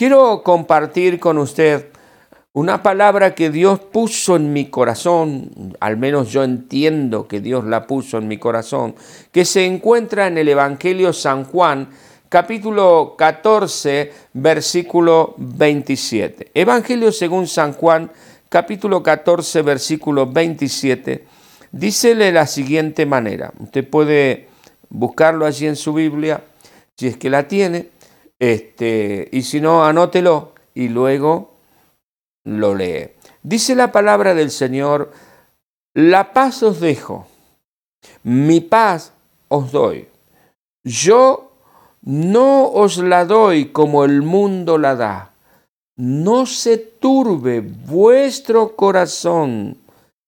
Quiero compartir con usted una palabra que Dios puso en mi corazón, al menos yo entiendo que Dios la puso en mi corazón, que se encuentra en el Evangelio San Juan, capítulo 14, versículo 27. Evangelio según San Juan, capítulo 14, versículo 27, dice de la siguiente manera. Usted puede buscarlo allí en su Biblia, si es que la tiene, este, y si no, anótelo y luego lo lee. Dice la palabra del Señor, la paz os dejo, mi paz os doy. Yo no os la doy como el mundo la da. No se turbe vuestro corazón,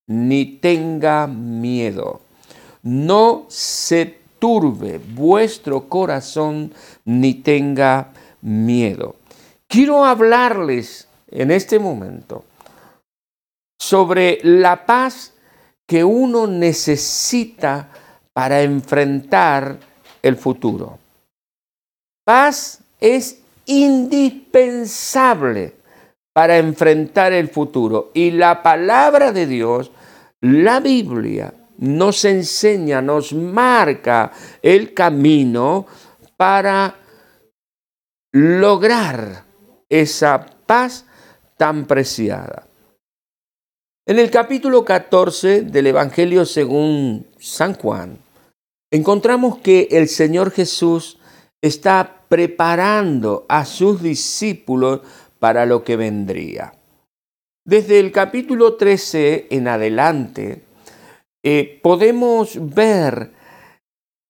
ni tenga miedo. No se turbe vuestro corazón, ni tenga miedo. Quiero hablarles en este momento sobre la paz que uno necesita para enfrentar el futuro. Paz es indispensable para enfrentar el futuro. Y la palabra de Dios, la Biblia, nos enseña, nos marca el camino para lograr esa paz tan preciada. En el capítulo 14 del Evangelio según San Juan, encontramos que el Señor Jesús está preparando a sus discípulos para lo que vendría. Desde el capítulo 13 en adelante, eh, podemos ver,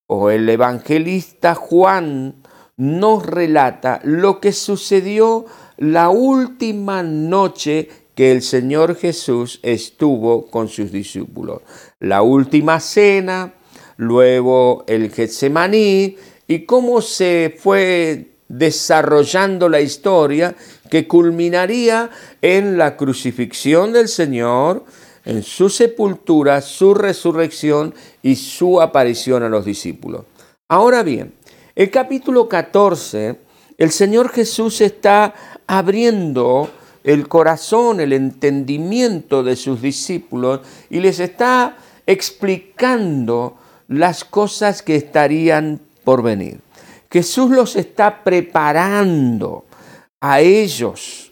o el evangelista Juan nos relata lo que sucedió la última noche que el Señor Jesús estuvo con sus discípulos. La última cena, luego el Getsemaní y cómo se fue desarrollando la historia que culminaría en la crucifixión del Señor, en su sepultura, su resurrección y su aparición a los discípulos. Ahora bien, el capítulo 14, el Señor Jesús está abriendo el corazón, el entendimiento de sus discípulos y les está explicando las cosas que estarían por venir. Jesús los está preparando a ellos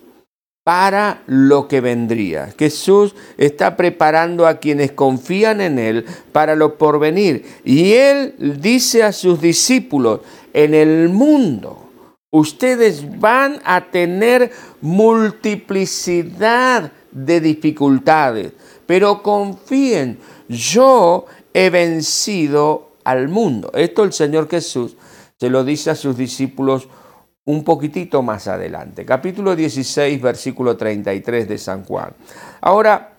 para lo que vendría. Jesús está preparando a quienes confían en Él para lo porvenir. Y Él dice a sus discípulos, en el mundo ustedes van a tener multiplicidad de dificultades, pero confíen, yo he vencido al mundo. Esto el Señor Jesús se lo dice a sus discípulos un poquitito más adelante. Capítulo 16, versículo 33 de San Juan. Ahora,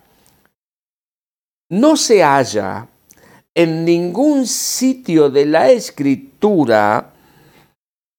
no se halla en ningún sitio de la escritura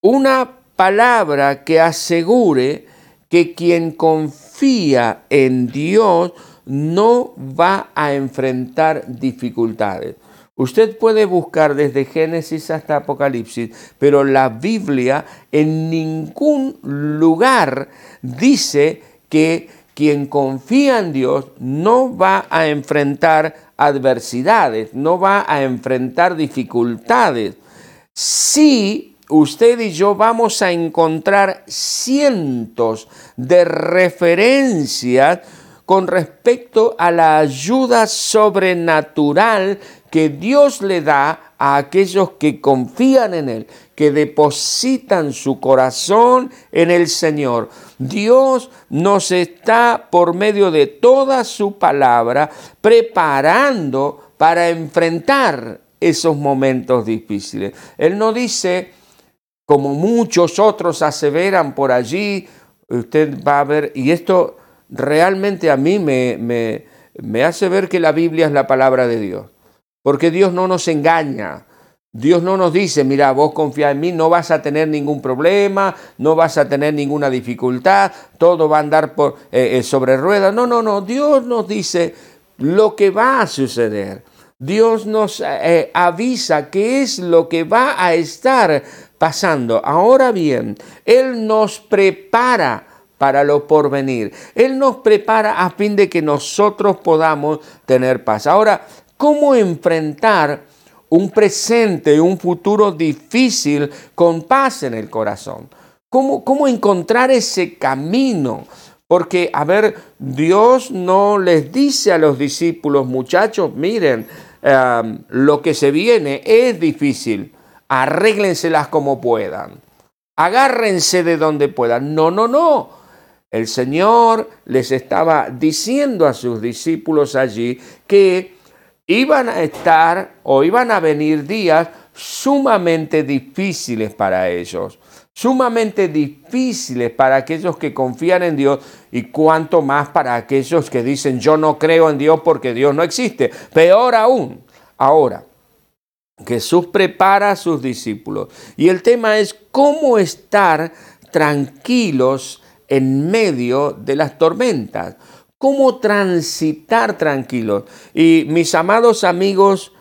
una palabra que asegure que quien confía en Dios no va a enfrentar dificultades. Usted puede buscar desde Génesis hasta Apocalipsis, pero la Biblia en ningún lugar dice que quien confía en Dios no va a enfrentar adversidades, no va a enfrentar dificultades. Sí usted y yo vamos a encontrar cientos de referencias con respecto a la ayuda sobrenatural que Dios le da a aquellos que confían en Él, que depositan su corazón en el Señor. Dios nos está, por medio de toda su palabra, preparando para enfrentar esos momentos difíciles. Él no dice, como muchos otros aseveran por allí, usted va a ver, y esto realmente a mí me, me, hace ver que la Biblia es la palabra de Dios, porque Dios no nos engaña. Dios no nos dice, mira, vos confía en mí, no vas a tener ningún problema, no vas a tener ninguna dificultad, todo va a andar por, eh, eh, sobre ruedas. No, no, no, Dios nos dice lo que va a suceder. Dios nos eh, avisa qué es lo que va a estar pasando. Ahora bien, Él nos prepara para lo porvenir. Él nos prepara a fin de que nosotros podamos tener paz. Ahora, ¿cómo enfrentar un presente, un futuro difícil con paz en el corazón? ¿Cómo, cómo encontrar ese camino? Porque, a ver, Dios no les dice a los discípulos, muchachos, miren, em, lo que se viene es difícil, arréglenselas como puedan, agárrense de donde puedan. No, no, no. El Señor les estaba diciendo a sus discípulos allí que iban a estar o iban a venir días sumamente difíciles para ellos sumamente difíciles para aquellos que confían en Dios y cuanto más para aquellos que dicen yo no creo en Dios porque Dios no existe. Peor aún, ahora, Jesús prepara a sus discípulos y el tema es cómo estar tranquilos en medio de las tormentas, cómo transitar tranquilos. Y mis amados amigos,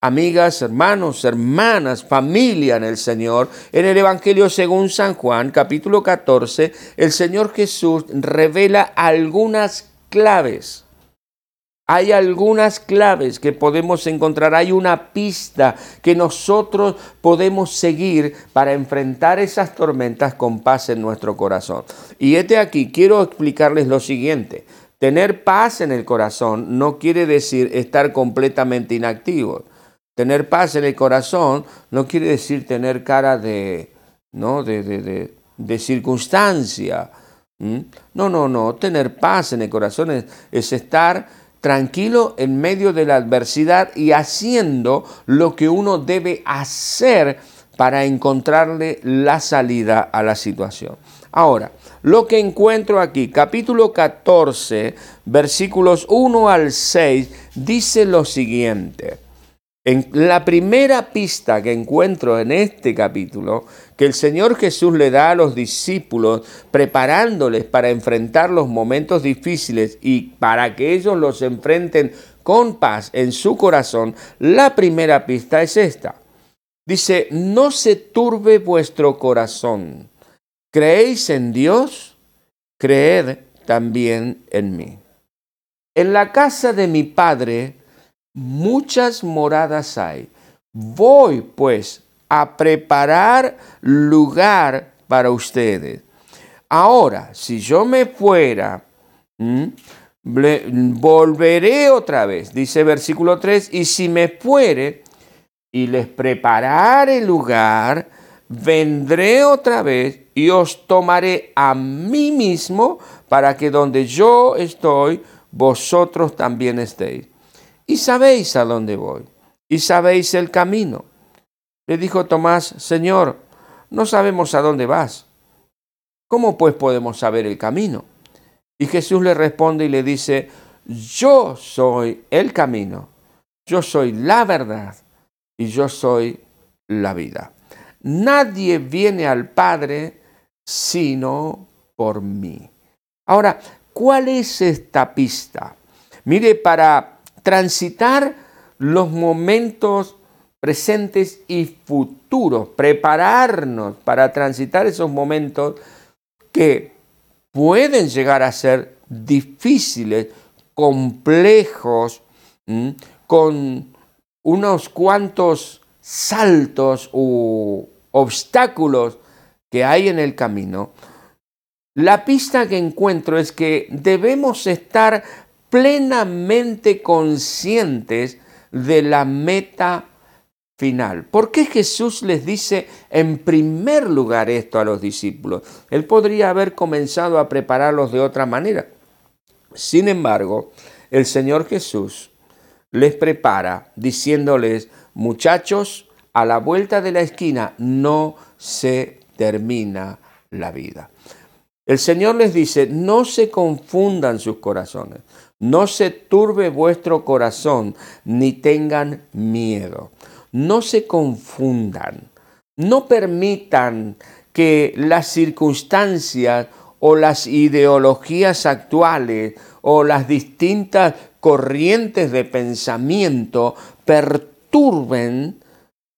amigas, hermanos, hermanas, familia en el Señor, en el Evangelio según San Juan, capítulo 14, el Señor Jesús revela algunas claves. Hay algunas claves que podemos encontrar, hay una pista que nosotros podemos seguir para enfrentar esas tormentas con paz en nuestro corazón. Y este aquí, quiero explicarles lo siguiente. Tener paz en el corazón no quiere decir estar completamente inactivo. Tener paz en el corazón no quiere decir tener cara de, ¿no? de, de, circunstancia. No, no, no. Tener paz en el corazón es, estar tranquilo en medio de la adversidad y haciendo lo que uno debe hacer para encontrarle la salida a la situación. Ahora, lo que encuentro aquí, capítulo 14, versículos 1 al 6, dice lo siguiente. En la primera pista que encuentro en este capítulo, que el Señor Jesús le da a los discípulos, preparándoles para enfrentar los momentos difíciles y para que ellos los enfrenten con paz en su corazón, la primera pista es esta. Dice, no se turbe vuestro corazón. ¿Creéis en Dios? Creed también en mí. En la casa de mi Padre muchas moradas hay. Voy pues a preparar lugar para ustedes. Ahora, si yo me fuera, volveré otra vez, dice versículo 3, y si me fuere y les prepararé lugar, vendré otra vez y os tomaré a mí mismo para que donde yo estoy, vosotros también estéis y sabéis a dónde voy, y sabéis el camino. Le dijo Tomás, Señor, no sabemos a dónde vas. ¿Cómo pues podemos saber el camino? Y Jesús le responde y le dice, yo soy el camino, yo soy la verdad y yo soy la vida. Nadie viene al Padre sino por mí. Ahora, ¿cuál es esta pista? Mire, para transitar los momentos presentes y futuros, prepararnos para transitar esos momentos que pueden llegar a ser difíciles, complejos, con unos cuantos saltos u obstáculos que hay en el camino, la pista que encuentro es que debemos estar plenamente conscientes de la meta final. ¿Por qué Jesús les dice en primer lugar esto a los discípulos? Él podría haber comenzado a prepararlos de otra manera. Sin embargo, el Señor Jesús les prepara diciéndoles, muchachos, a la vuelta de la esquina no se termina la vida. El Señor les dice, no se confundan sus corazones. No se turbe vuestro corazón, ni tengan miedo. No se confundan. No permitan que las circunstancias o las ideologías actuales o las distintas corrientes de pensamiento perturben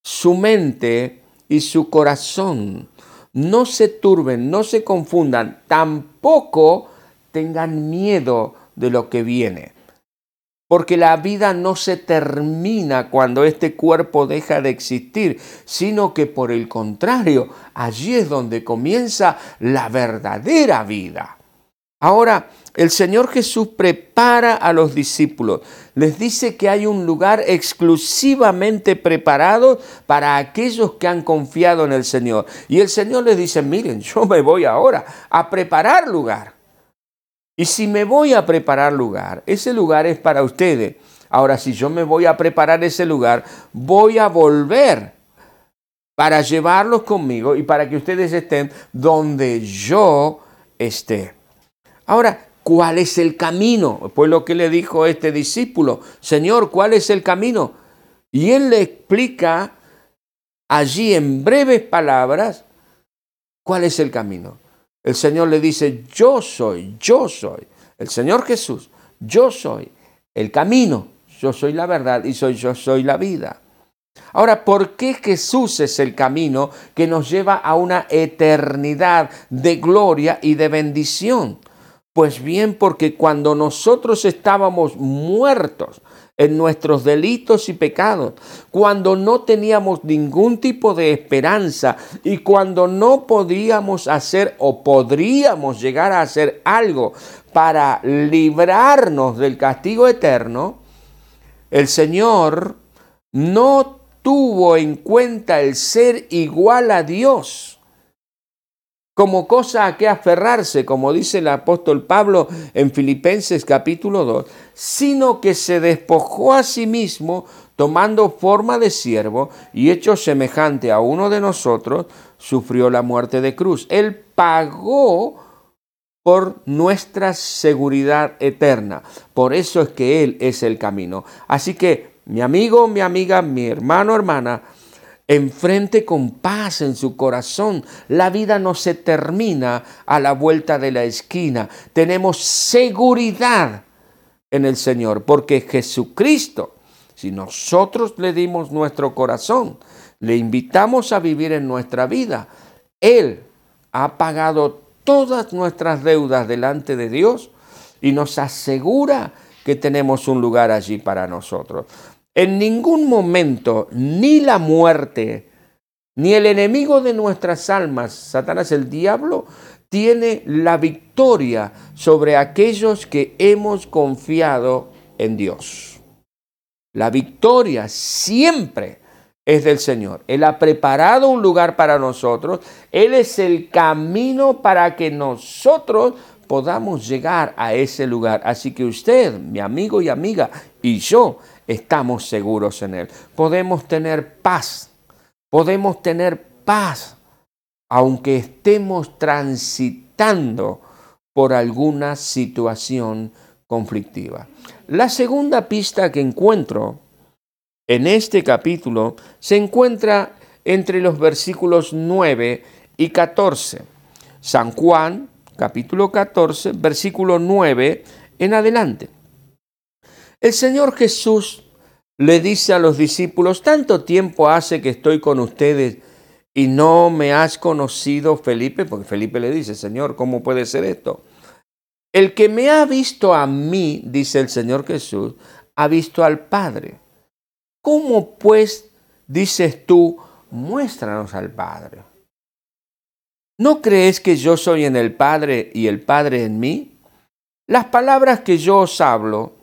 su mente y su corazón. No se turben, no se confundan, tampoco tengan miedo de lo que viene. Porque la vida no se termina cuando este cuerpo deja de existir, sino que por el contrario, allí es donde comienza la verdadera vida. Ahora, el Señor Jesús prepara a los discípulos. Les dice que hay un lugar exclusivamente preparado para aquellos que han confiado en el Señor. Y el Señor les dice, miren, yo me voy ahora a preparar lugar. Y si me voy a preparar lugar, ese lugar es para ustedes. Ahora, si yo me voy a preparar ese lugar, voy a volver para llevarlos conmigo y para que ustedes estén donde yo esté. Ahora, ¿cuál es el camino? Pues lo que le dijo este discípulo, Señor, ¿cuál es el camino? Y él le explica allí en breves palabras cuál es el camino. El Señor le dice, yo soy, yo soy, el Señor Jesús, yo soy el camino, yo soy la verdad y soy yo soy la vida. Ahora, ¿por qué Jesús es el camino que nos lleva a una eternidad de gloria y de bendición? Pues bien, porque cuando nosotros estábamos muertos en nuestros delitos y pecados, cuando no teníamos ningún tipo de esperanza y cuando no podíamos hacer o podríamos llegar a hacer algo para librarnos del castigo eterno, el Señor no tuvo en cuenta el ser igual a Dios como cosa a que aferrarse, como dice el apóstol Pablo en Filipenses capítulo 2, sino que se despojó a sí mismo tomando forma de siervo y hecho semejante a uno de nosotros, sufrió la muerte de cruz. Él pagó por nuestra seguridad eterna. Por eso es que Él es el camino. Así que, mi amigo, mi amiga, mi hermano, hermana, enfrente con paz en su corazón. La vida no se termina a la vuelta de la esquina. Tenemos seguridad en el Señor, porque Jesucristo, si nosotros le dimos nuestro corazón, le invitamos a vivir en nuestra vida, Él ha pagado todas nuestras deudas delante de Dios y nos asegura que tenemos un lugar allí para nosotros. En ningún momento ni la muerte, ni el enemigo de nuestras almas, Satanás el diablo, tiene la victoria sobre aquellos que hemos confiado en Dios. La victoria siempre es del Señor. Él ha preparado un lugar para nosotros. Él es el camino para que nosotros podamos llegar a ese lugar. Así que usted, mi amigo y amiga, y yo estamos seguros en Él. Podemos tener paz, podemos tener paz, aunque estemos transitando por alguna situación conflictiva. La segunda pista que encuentro en este capítulo se encuentra entre los versículos 9 y 14. San Juan, capítulo 14, versículo 9 en adelante. El Señor Jesús le dice a los discípulos, tanto tiempo hace que estoy con ustedes y no me has conocido, Felipe, porque Felipe le dice, Señor, ¿cómo puede ser esto? El que me ha visto a mí, dice el Señor Jesús, ha visto al Padre. ¿Cómo pues dices tú, muéstranos al Padre? ¿No crees que yo soy en el Padre y el Padre en mí? Las palabras que yo os hablo,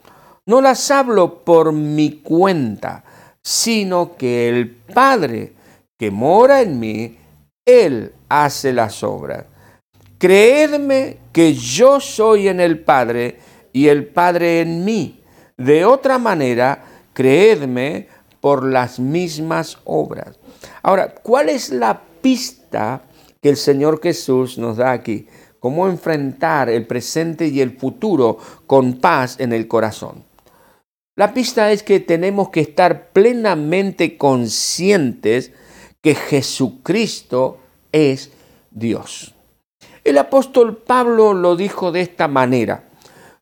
no las hablo por mi cuenta, sino que el Padre que mora en mí, Él hace las obras. Creedme que yo soy en el Padre y el Padre en mí. De otra manera, creedme por las mismas obras. Ahora, ¿cuál es la pista que el Señor Jesús nos da aquí? ¿Cómo enfrentar el presente y el futuro con paz en el corazón? La pista es que tenemos que estar plenamente conscientes que Jesucristo es Dios. El apóstol Pablo lo dijo de esta manera,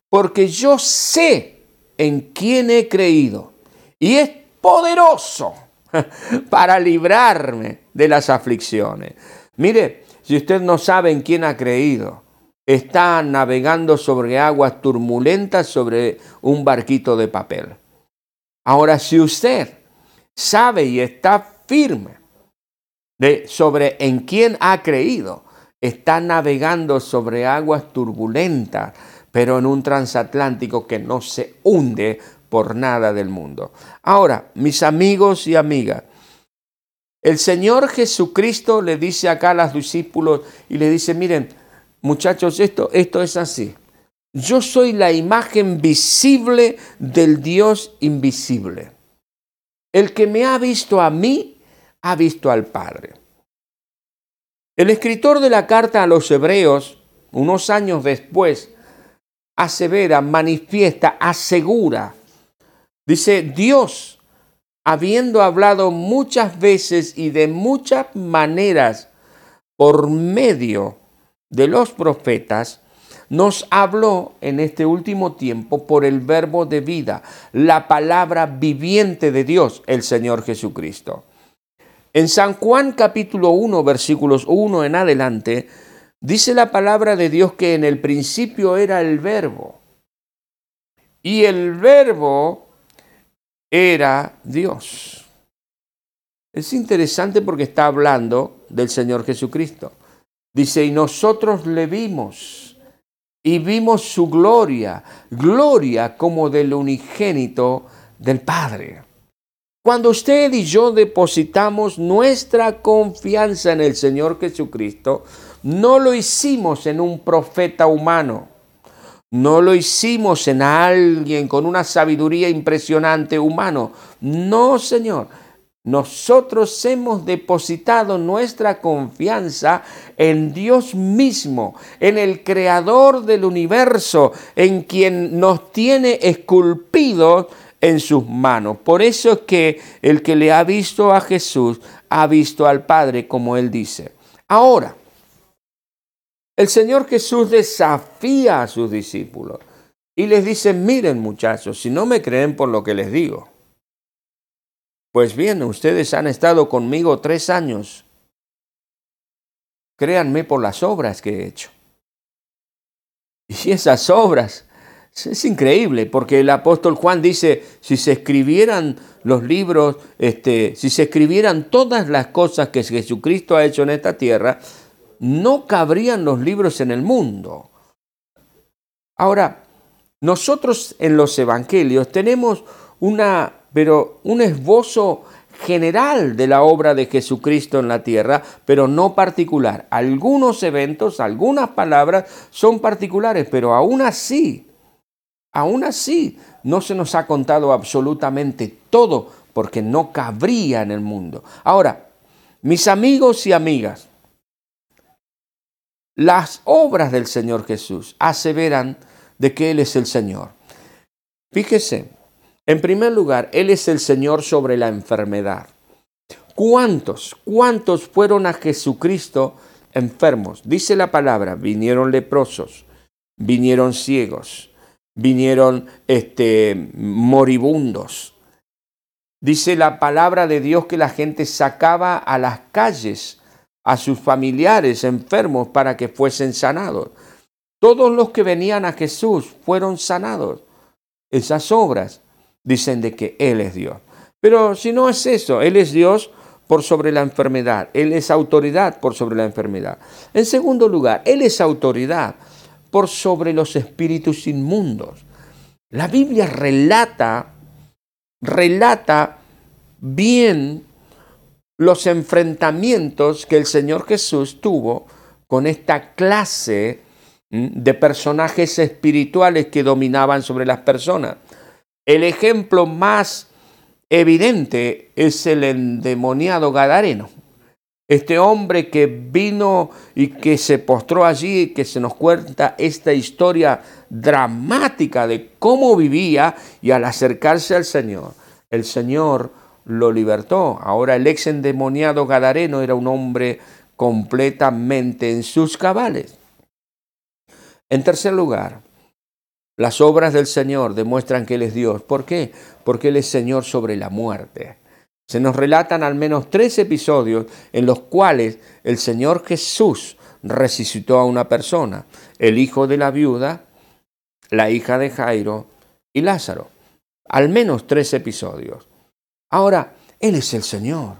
porque yo sé en quien he creído y es poderoso para librarme de las aflicciones. Mire, si usted no sabe en quién ha creído, está navegando sobre aguas turbulentas sobre un barquito de papel. Ahora, si usted sabe y está firme sobre en quién ha creído, está navegando sobre aguas turbulentas, pero en un transatlántico que no se hunde por nada del mundo. Ahora, mis amigos y amigas, el Señor Jesucristo le dice acá a los discípulos y le dice, miren, muchachos, esto, esto es así. Yo soy la imagen visible del Dios invisible. El que me ha visto a mí, ha visto al Padre. El escritor de la carta a los hebreos, unos años después, asevera, manifiesta, asegura, dice, Dios, habiendo hablado muchas veces y de muchas maneras por medio de los profetas, nos habló en este último tiempo por el verbo de vida, la palabra viviente de Dios, el Señor Jesucristo. En San Juan capítulo 1, versículos 1 en adelante, dice la palabra de Dios que en el principio era el verbo. Y el verbo era Dios. Es interesante porque está hablando del Señor Jesucristo. Dice, y nosotros le vimos y vimos su gloria, gloria como del unigénito del Padre. Cuando usted y yo depositamos nuestra confianza en el Señor Jesucristo, no lo hicimos en un profeta humano, no lo hicimos en alguien con una sabiduría impresionante humano. No, Señor nosotros hemos depositado nuestra confianza en Dios mismo, en el creador del universo, en quien nos tiene esculpidos en sus manos. Por eso es que el que le ha visto a Jesús ha visto al Padre, como él dice. Ahora, el Señor Jesús desafía a sus discípulos y les dice, miren muchachos, si no me creen por lo que les digo, pues bien, ustedes han estado conmigo tres años. Créanme por las obras que he hecho. Y esas obras, es increíble, porque el apóstol Juan dice, si se escribieran los libros, este, si se escribieran todas las cosas que Jesucristo ha hecho en esta tierra, no cabrían los libros en el mundo. Ahora, nosotros en los evangelios tenemos una pero un esbozo general de la obra de Jesucristo en la tierra, pero no particular. Algunos eventos, algunas palabras son particulares, pero aún así, aún así, no se nos ha contado absolutamente todo porque no cabría en el mundo. Ahora, mis amigos y amigas, las obras del Señor Jesús aseveran de que Él es el Señor. Fíjese, en primer lugar, Él es el Señor sobre la enfermedad. ¿Cuántos, cuántos fueron a Jesucristo enfermos? Dice la palabra, vinieron leprosos, vinieron ciegos, vinieron este, moribundos. Dice la palabra de Dios que la gente sacaba a las calles a sus familiares enfermos para que fuesen sanados. Todos los que venían a Jesús fueron sanados. Esas obras dicen de que Él es Dios. Pero si no es eso, Él es Dios por sobre la enfermedad, Él es autoridad por sobre la enfermedad. En segundo lugar, Él es autoridad por sobre los espíritus inmundos. La Biblia relata, relata bien los enfrentamientos que el Señor Jesús tuvo con esta clase de personajes espirituales que dominaban sobre las personas. El ejemplo más evidente es el endemoniado Gadareno. Este hombre que vino y que se postró allí, que se nos cuenta esta historia dramática de cómo vivía y al acercarse al Señor, el Señor lo libertó. Ahora el ex endemoniado Gadareno era un hombre completamente en sus cabales. En tercer lugar, Las obras del Señor demuestran que Él es Dios. ¿Por qué? Porque Él es Señor sobre la muerte. Se nos relatan al menos tres episodios en los cuales el Señor Jesús resucitó a una persona, el hijo de la viuda, la hija de Jairo y Lázaro. Al menos tres episodios. Ahora, Él es el Señor.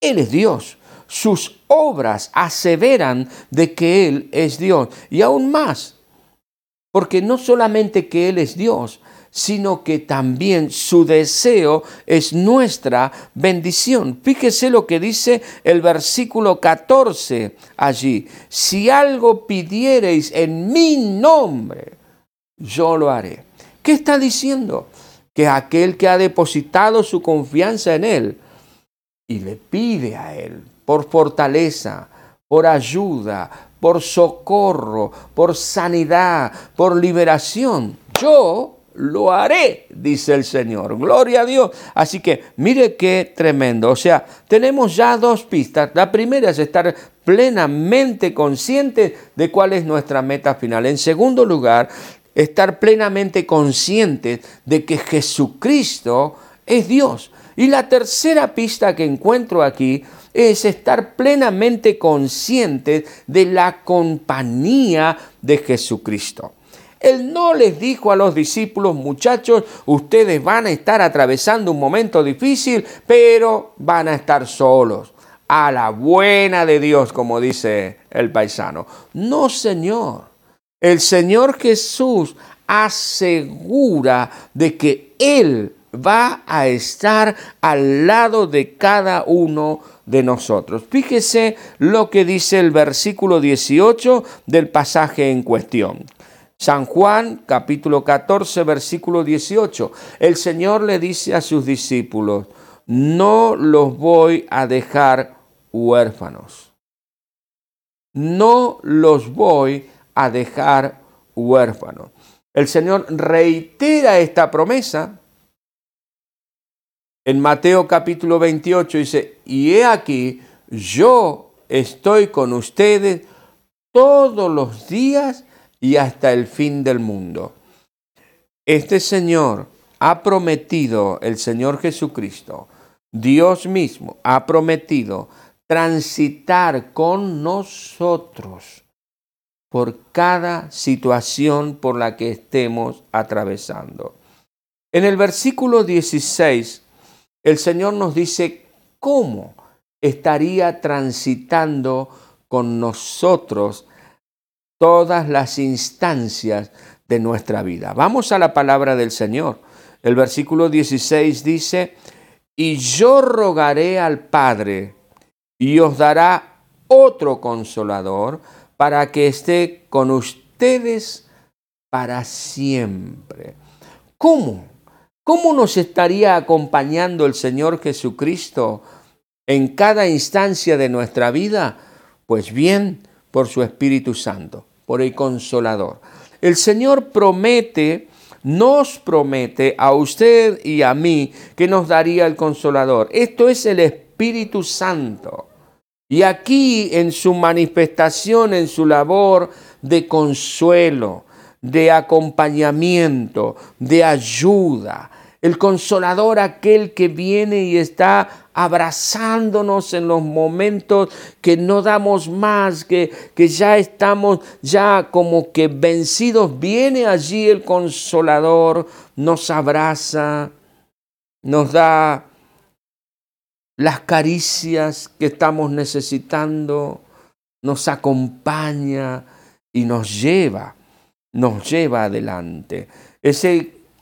Él es Dios. Sus obras aseveran de que Él es Dios. Y aún más, porque no solamente que Él es Dios, sino que también su deseo es nuestra bendición. Fíjese lo que dice el versículo 14 allí. Si algo pidiereis en mi nombre, yo lo haré. ¿Qué está diciendo? Que aquel que ha depositado su confianza en Él y le pide a Él por fortaleza, por ayuda, por socorro, por sanidad, por liberación. Yo lo haré, dice el Señor. Gloria a Dios. Así que mire qué tremendo. O sea, tenemos ya dos pistas. La primera es estar plenamente consciente de cuál es nuestra meta final. En segundo lugar, estar plenamente consciente de que Jesucristo es Dios. Y la tercera pista que encuentro aquí es estar plenamente consciente de la compañía de Jesucristo. Él no les dijo a los discípulos, muchachos, ustedes van a estar atravesando un momento difícil, pero van a estar solos. A la buena de Dios, como dice el paisano. No, Señor. El Señor Jesús asegura de que Él va a estar al lado de cada uno de nosotros. Fíjese lo que dice el versículo 18 del pasaje en cuestión. San Juan capítulo 14 versículo 18. El Señor le dice a sus discípulos, no los voy a dejar huérfanos. No los voy a dejar huérfanos. El Señor reitera esta promesa en Mateo capítulo 28 dice, y he aquí, yo estoy con ustedes todos los días y hasta el fin del mundo. Este Señor ha prometido, el Señor Jesucristo, Dios mismo ha prometido transitar con nosotros por cada situación por la que estemos atravesando. En el versículo 16, el Señor nos dice cómo estaría transitando con nosotros todas las instancias de nuestra vida. Vamos a la palabra del Señor. El versículo 16 dice, y yo rogaré al Padre y os dará otro consolador para que esté con ustedes para siempre. ¿Cómo? ¿Cómo nos estaría acompañando el Señor Jesucristo en cada instancia de nuestra vida? Pues bien, por su Espíritu Santo por el consolador. El Señor promete, nos promete a usted y a mí que nos daría el consolador. Esto es el Espíritu Santo. Y aquí en su manifestación, en su labor de consuelo, de acompañamiento, de ayuda, el consolador, aquel que viene y está abrazándonos en los momentos que no damos más, que, que ya estamos ya como que vencidos. Viene allí el consolador, nos abraza, nos da las caricias que estamos necesitando, nos acompaña y nos lleva, nos lleva adelante. Es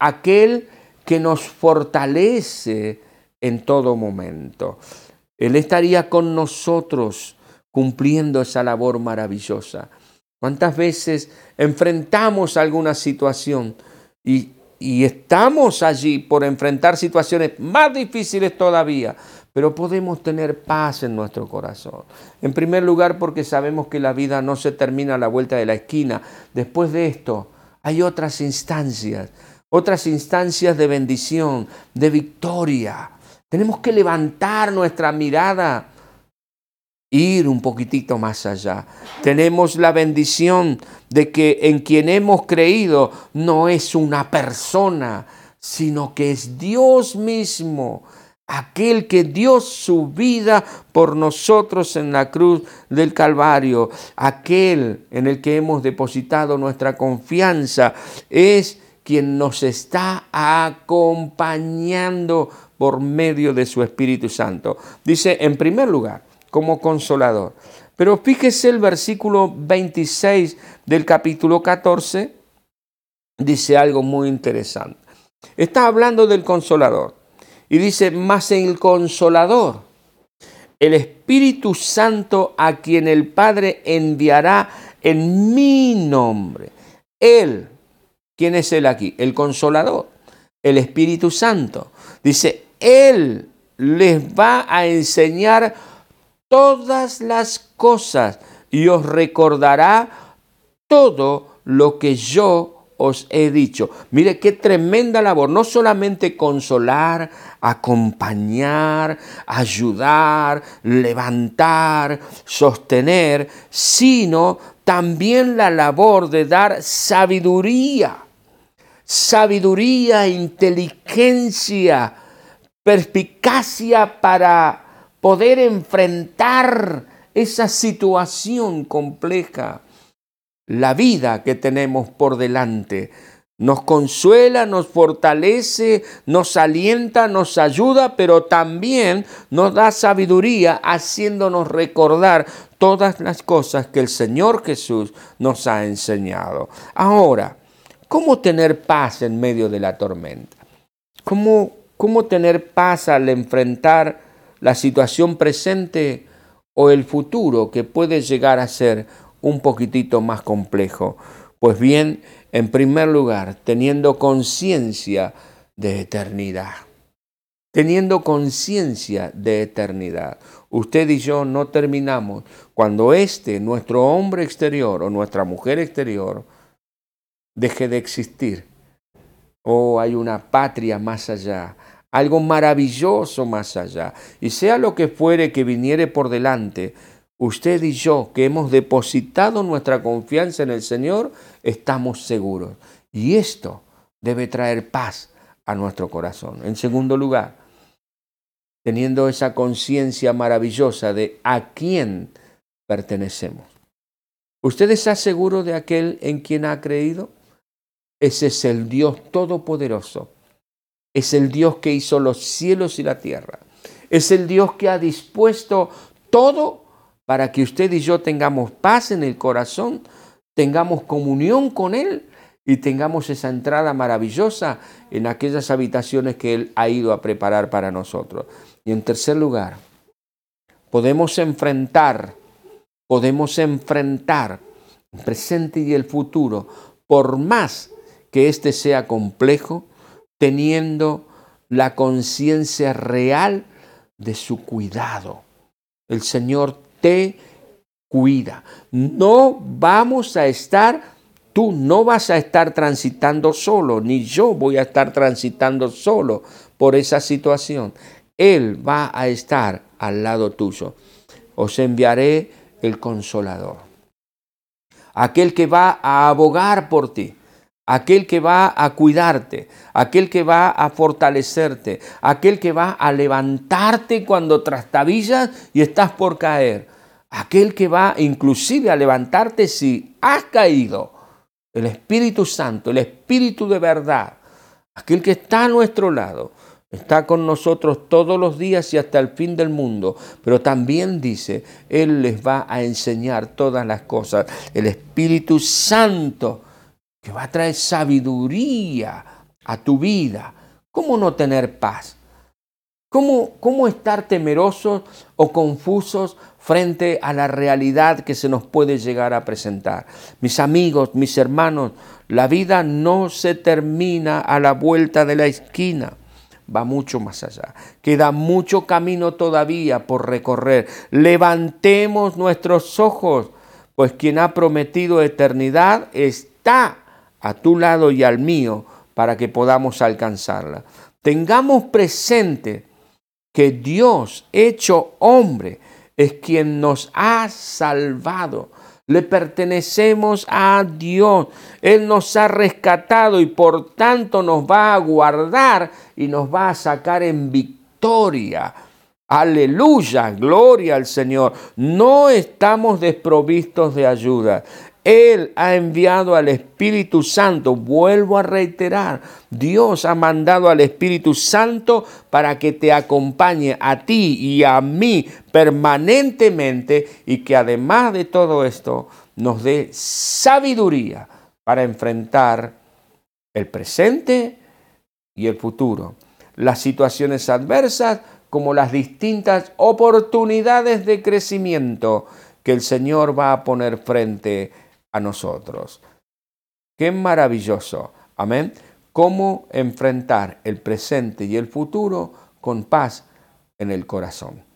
aquel que nos fortalece en todo momento. Él estaría con nosotros cumpliendo esa labor maravillosa. ¿Cuántas veces enfrentamos alguna situación y, y, estamos allí por enfrentar situaciones más difíciles todavía, pero podemos tener paz en nuestro corazón? En primer lugar porque sabemos que la vida no se termina a la vuelta de la esquina. Después de esto hay otras instancias otras instancias de bendición, de victoria. Tenemos que levantar nuestra mirada ir un poquitito más allá. Tenemos la bendición de que en quien hemos creído no es una persona, sino que es Dios mismo, aquel que dio su vida por nosotros en la cruz del Calvario, aquel en el que hemos depositado nuestra confianza, es quien nos está acompañando por medio de su Espíritu Santo. Dice, en primer lugar, como consolador. Pero fíjese el versículo 26 del capítulo 14, dice algo muy interesante. Está hablando del consolador y dice, más el consolador, el Espíritu Santo a quien el Padre enviará en mi nombre. Él, ¿quién es Él aquí? El consolador, el Espíritu Santo. Dice, Él les va a enseñar todas las cosas y os recordará todo lo que yo os he dicho. Mire qué tremenda labor, no solamente consolar, acompañar, ayudar, levantar, sostener, sino también la labor de dar sabiduría, sabiduría, inteligencia, perspicacia para poder enfrentar esa situación compleja, la vida que tenemos por delante. Nos consuela, nos fortalece, nos alienta, nos ayuda, pero también nos da sabiduría haciéndonos recordar todas las cosas que el Señor Jesús nos ha enseñado. Ahora, ¿cómo tener paz en medio de la tormenta? ¿Cómo, cómo tener paz al enfrentar la situación presente o el futuro que puede llegar a ser un poquitito más complejo. Pues bien, en primer lugar, teniendo conciencia de eternidad. Teniendo conciencia de eternidad. Usted y yo no terminamos cuando este, nuestro hombre exterior o nuestra mujer exterior, deje de existir. Oh, hay una patria más allá algo maravilloso más allá. Y sea lo que fuere que viniere por delante, usted y yo que hemos depositado nuestra confianza en el Señor, estamos seguros. Y esto debe traer paz a nuestro corazón. En segundo lugar, teniendo esa conciencia maravillosa de a quién pertenecemos. ¿Usted está seguro de aquel en quien ha creído? Ese es el Dios Todopoderoso es el Dios que hizo los cielos y la tierra. Es el Dios que ha dispuesto todo para que usted y yo tengamos paz en el corazón, tengamos comunión con Él y tengamos esa entrada maravillosa en aquellas habitaciones que Él ha ido a preparar para nosotros. Y en tercer lugar, podemos enfrentar, podemos enfrentar el presente y el futuro, por más que éste sea complejo, teniendo la conciencia real de su cuidado. El Señor te cuida. No vamos a estar, tú no vas a estar transitando solo, ni yo voy a estar transitando solo por esa situación. Él va a estar al lado tuyo. Os enviaré el consolador. Aquel que va a abogar por ti aquel que va a cuidarte, aquel que va a fortalecerte, aquel que va a levantarte cuando trastabillas y estás por caer, aquel que va inclusive a levantarte si has caído. El Espíritu Santo, el Espíritu de verdad, aquel que está a nuestro lado, está con nosotros todos los días y hasta el fin del mundo, pero también dice, Él les va a enseñar todas las cosas. El Espíritu Santo que va a traer sabiduría a tu vida. ¿Cómo no tener paz? ¿Cómo, ¿Cómo estar temerosos o confusos frente a la realidad que se nos puede llegar a presentar? Mis amigos, mis hermanos, la vida no se termina a la vuelta de la esquina va mucho más allá. Queda mucho camino todavía por recorrer. Levantemos nuestros ojos, pues quien ha prometido eternidad está a tu lado y al mío para que podamos alcanzarla. Tengamos presente que Dios hecho hombre es quien nos ha salvado. Le pertenecemos a Dios. Él nos ha rescatado y por tanto nos va a guardar y nos va a sacar en victoria. Aleluya, gloria al Señor. No estamos desprovistos de ayuda. Él ha enviado al Espíritu Santo. Vuelvo a reiterar, Dios ha mandado al Espíritu Santo para que te acompañe a ti y a mí permanentemente y que además de todo esto nos dé sabiduría para enfrentar el presente y el futuro, las situaciones adversas como las distintas oportunidades de crecimiento que el Señor va a poner frente nosotros. Qué maravilloso. Amén. Cómo enfrentar el presente y el futuro con paz en el corazón.